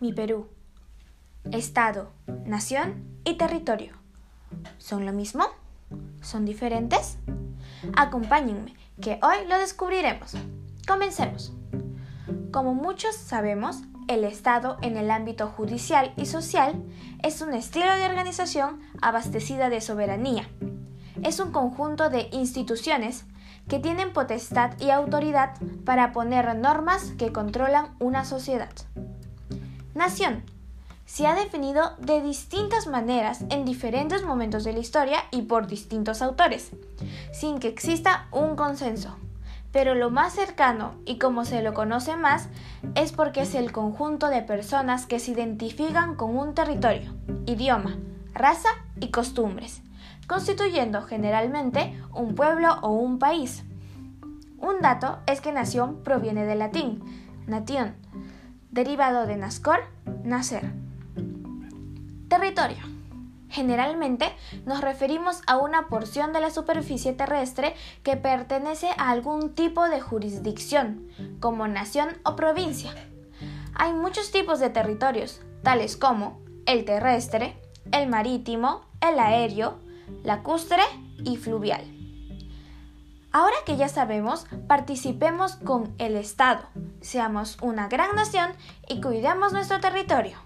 mi Perú. Estado, nación y territorio. ¿Son lo mismo? ¿Son diferentes? Acompáñenme, que hoy lo descubriremos. Comencemos. Como muchos sabemos, el Estado en el ámbito judicial y social es un estilo de organización abastecida de soberanía. Es un conjunto de instituciones que tienen potestad y autoridad para poner normas que controlan una sociedad. Nación. Se ha definido de distintas maneras en diferentes momentos de la historia y por distintos autores, sin que exista un consenso. Pero lo más cercano y como se lo conoce más es porque es el conjunto de personas que se identifican con un territorio, idioma, raza y costumbres, constituyendo generalmente un pueblo o un país. Un dato es que nación proviene del latín, nation, derivado de nascor, nacer. Territorio. Generalmente nos referimos a una porción de la superficie terrestre que pertenece a algún tipo de jurisdicción, como nación o provincia. Hay muchos tipos de territorios, tales como el terrestre, el marítimo, el aéreo, lacustre y fluvial. Ahora que ya sabemos, participemos con el Estado, seamos una gran nación y cuidemos nuestro territorio.